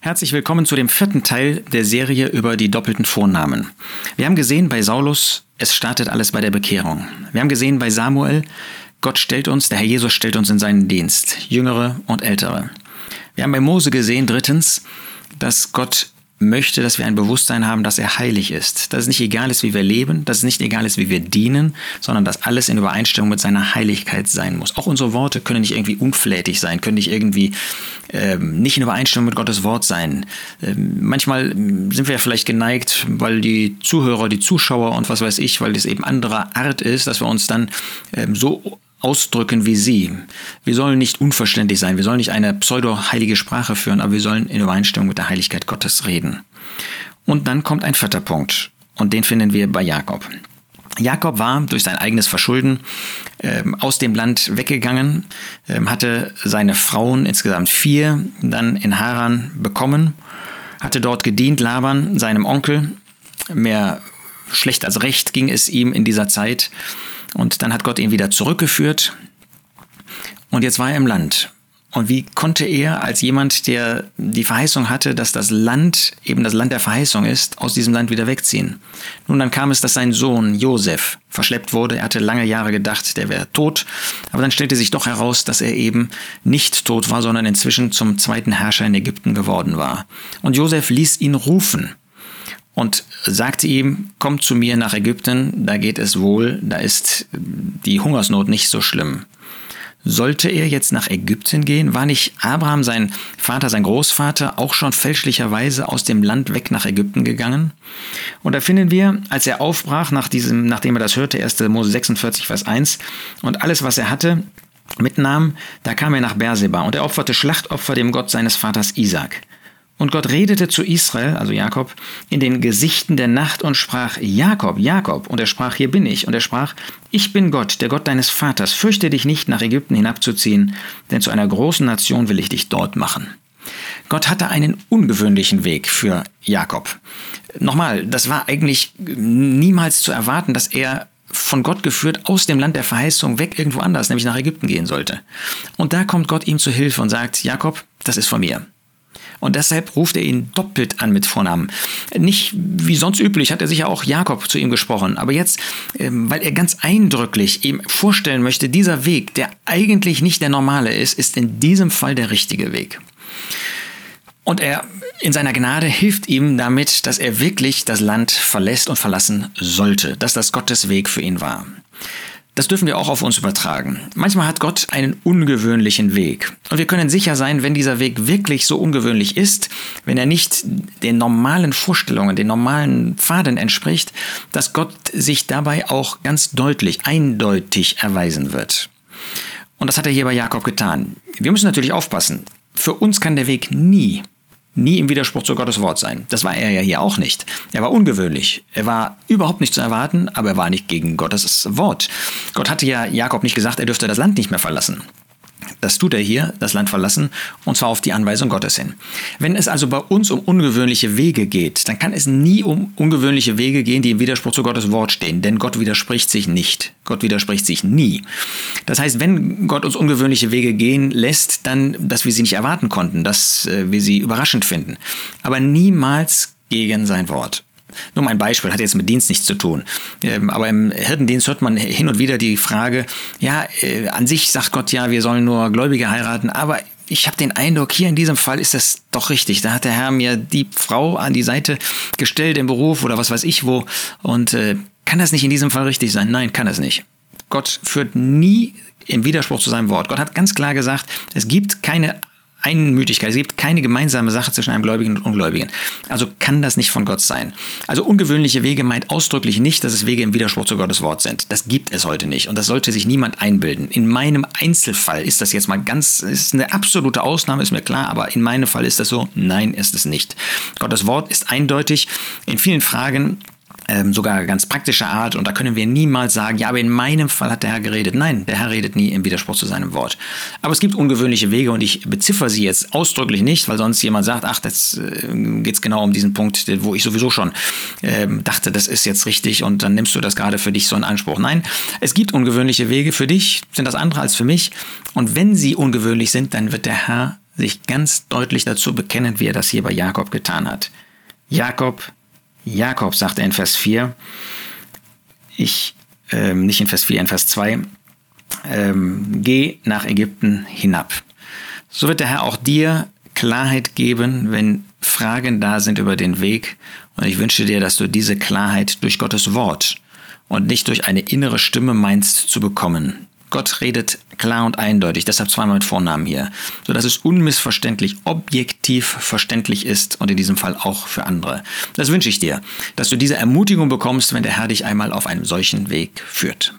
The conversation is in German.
Herzlich willkommen zu dem vierten Teil der Serie über die doppelten Vornamen. Wir haben gesehen bei Saulus, es startet alles bei der Bekehrung. Wir haben gesehen bei Samuel, Gott stellt uns, der Herr Jesus stellt uns in seinen Dienst, Jüngere und Ältere. Wir haben bei Mose gesehen, drittens, dass Gott möchte, dass wir ein Bewusstsein haben, dass er heilig ist. Dass es nicht egal ist, wie wir leben, dass es nicht egal ist, wie wir dienen, sondern dass alles in Übereinstimmung mit seiner Heiligkeit sein muss. Auch unsere Worte können nicht irgendwie unflätig sein, können nicht irgendwie ähm, nicht in Übereinstimmung mit Gottes Wort sein. Ähm, manchmal sind wir ja vielleicht geneigt, weil die Zuhörer, die Zuschauer und was weiß ich, weil das eben anderer Art ist, dass wir uns dann ähm, so ausdrücken wie sie. Wir sollen nicht unverständlich sein, wir sollen nicht eine pseudo-heilige Sprache führen, aber wir sollen in Übereinstimmung mit der Heiligkeit Gottes reden. Und dann kommt ein vierter Punkt und den finden wir bei Jakob. Jakob war durch sein eigenes Verschulden ähm, aus dem Land weggegangen, ähm, hatte seine Frauen, insgesamt vier, dann in Haran bekommen, hatte dort gedient, Laban, seinem Onkel. Mehr schlecht als recht ging es ihm in dieser Zeit. Und dann hat Gott ihn wieder zurückgeführt. Und jetzt war er im Land. Und wie konnte er als jemand, der die Verheißung hatte, dass das Land eben das Land der Verheißung ist, aus diesem Land wieder wegziehen? Nun, dann kam es, dass sein Sohn Josef verschleppt wurde. Er hatte lange Jahre gedacht, der wäre tot. Aber dann stellte sich doch heraus, dass er eben nicht tot war, sondern inzwischen zum zweiten Herrscher in Ägypten geworden war. Und Josef ließ ihn rufen und sagte ihm, komm zu mir nach Ägypten, da geht es wohl, da ist die Hungersnot nicht so schlimm. Sollte er jetzt nach Ägypten gehen? War nicht Abraham, sein Vater, sein Großvater, auch schon fälschlicherweise aus dem Land weg nach Ägypten gegangen? Und da finden wir, als er aufbrach, nach diesem, nachdem er das hörte, 1. Mose 46, Vers 1, und alles, was er hatte, mitnahm, da kam er nach Berseba und er opferte Schlachtopfer dem Gott seines Vaters Isaac. Und Gott redete zu Israel, also Jakob, in den Gesichten der Nacht und sprach, Jakob, Jakob. Und er sprach, hier bin ich. Und er sprach, ich bin Gott, der Gott deines Vaters. Fürchte dich nicht, nach Ägypten hinabzuziehen, denn zu einer großen Nation will ich dich dort machen. Gott hatte einen ungewöhnlichen Weg für Jakob. Nochmal, das war eigentlich niemals zu erwarten, dass er von Gott geführt aus dem Land der Verheißung weg irgendwo anders, nämlich nach Ägypten gehen sollte. Und da kommt Gott ihm zu Hilfe und sagt, Jakob, das ist von mir. Und deshalb ruft er ihn doppelt an mit Vornamen. Nicht wie sonst üblich hat er sicher auch Jakob zu ihm gesprochen, aber jetzt, ähm, weil er ganz eindrücklich ihm vorstellen möchte, dieser Weg, der eigentlich nicht der normale ist, ist in diesem Fall der richtige Weg. Und er in seiner Gnade hilft ihm damit, dass er wirklich das Land verlässt und verlassen sollte, dass das Gottes Weg für ihn war. Das dürfen wir auch auf uns übertragen. Manchmal hat Gott einen ungewöhnlichen Weg. Und wir können sicher sein, wenn dieser Weg wirklich so ungewöhnlich ist, wenn er nicht den normalen Vorstellungen, den normalen Pfaden entspricht, dass Gott sich dabei auch ganz deutlich, eindeutig erweisen wird. Und das hat er hier bei Jakob getan. Wir müssen natürlich aufpassen. Für uns kann der Weg nie nie im Widerspruch zu Gottes Wort sein. Das war er ja hier auch nicht. Er war ungewöhnlich. Er war überhaupt nicht zu erwarten, aber er war nicht gegen Gottes Wort. Gott hatte ja Jakob nicht gesagt, er dürfte das Land nicht mehr verlassen. Das tut er hier, das Land verlassen, und zwar auf die Anweisung Gottes hin. Wenn es also bei uns um ungewöhnliche Wege geht, dann kann es nie um ungewöhnliche Wege gehen, die im Widerspruch zu Gottes Wort stehen, denn Gott widerspricht sich nicht. Gott widerspricht sich nie. Das heißt, wenn Gott uns ungewöhnliche Wege gehen lässt, dann, dass wir sie nicht erwarten konnten, dass äh, wir sie überraschend finden, aber niemals gegen sein Wort. Nur mein Beispiel, hat jetzt mit Dienst nichts zu tun. Ähm, aber im Hirtendienst hört man hin und wieder die Frage, ja, äh, an sich sagt Gott ja, wir sollen nur Gläubige heiraten, aber ich habe den Eindruck, hier in diesem Fall ist das doch richtig. Da hat der Herr mir die Frau an die Seite gestellt im Beruf oder was weiß ich wo. Und äh, kann das nicht in diesem Fall richtig sein? Nein, kann es nicht. Gott führt nie im Widerspruch zu seinem Wort. Gott hat ganz klar gesagt, es gibt keine Einmütigkeit. Es gibt keine gemeinsame Sache zwischen einem Gläubigen und Ungläubigen. Also kann das nicht von Gott sein. Also ungewöhnliche Wege meint ausdrücklich nicht, dass es Wege im Widerspruch zu Gottes Wort sind. Das gibt es heute nicht und das sollte sich niemand einbilden. In meinem Einzelfall ist das jetzt mal ganz, ist eine absolute Ausnahme, ist mir klar, aber in meinem Fall ist das so. Nein, ist es nicht. Gottes Wort ist eindeutig in vielen Fragen ähm, sogar ganz praktischer Art. Und da können wir niemals sagen, ja, aber in meinem Fall hat der Herr geredet. Nein, der Herr redet nie im Widerspruch zu seinem Wort. Aber es gibt ungewöhnliche Wege und ich beziffer sie jetzt ausdrücklich nicht, weil sonst jemand sagt, ach, jetzt äh, geht es genau um diesen Punkt, wo ich sowieso schon ähm, dachte, das ist jetzt richtig und dann nimmst du das gerade für dich so in Anspruch. Nein, es gibt ungewöhnliche Wege. Für dich sind das andere als für mich. Und wenn sie ungewöhnlich sind, dann wird der Herr sich ganz deutlich dazu bekennen, wie er das hier bei Jakob getan hat. Jakob, Jakob, sagt in Vers 4, ich, ähm, nicht in Vers 4, in Vers 2, ähm, geh nach Ägypten hinab. So wird der Herr auch dir Klarheit geben, wenn Fragen da sind über den Weg. Und ich wünsche dir, dass du diese Klarheit durch Gottes Wort und nicht durch eine innere Stimme meinst zu bekommen. Gott redet klar und eindeutig, deshalb zweimal mit Vornamen hier, sodass es unmissverständlich, objektiv verständlich ist und in diesem Fall auch für andere. Das wünsche ich dir, dass du diese Ermutigung bekommst, wenn der Herr dich einmal auf einem solchen Weg führt.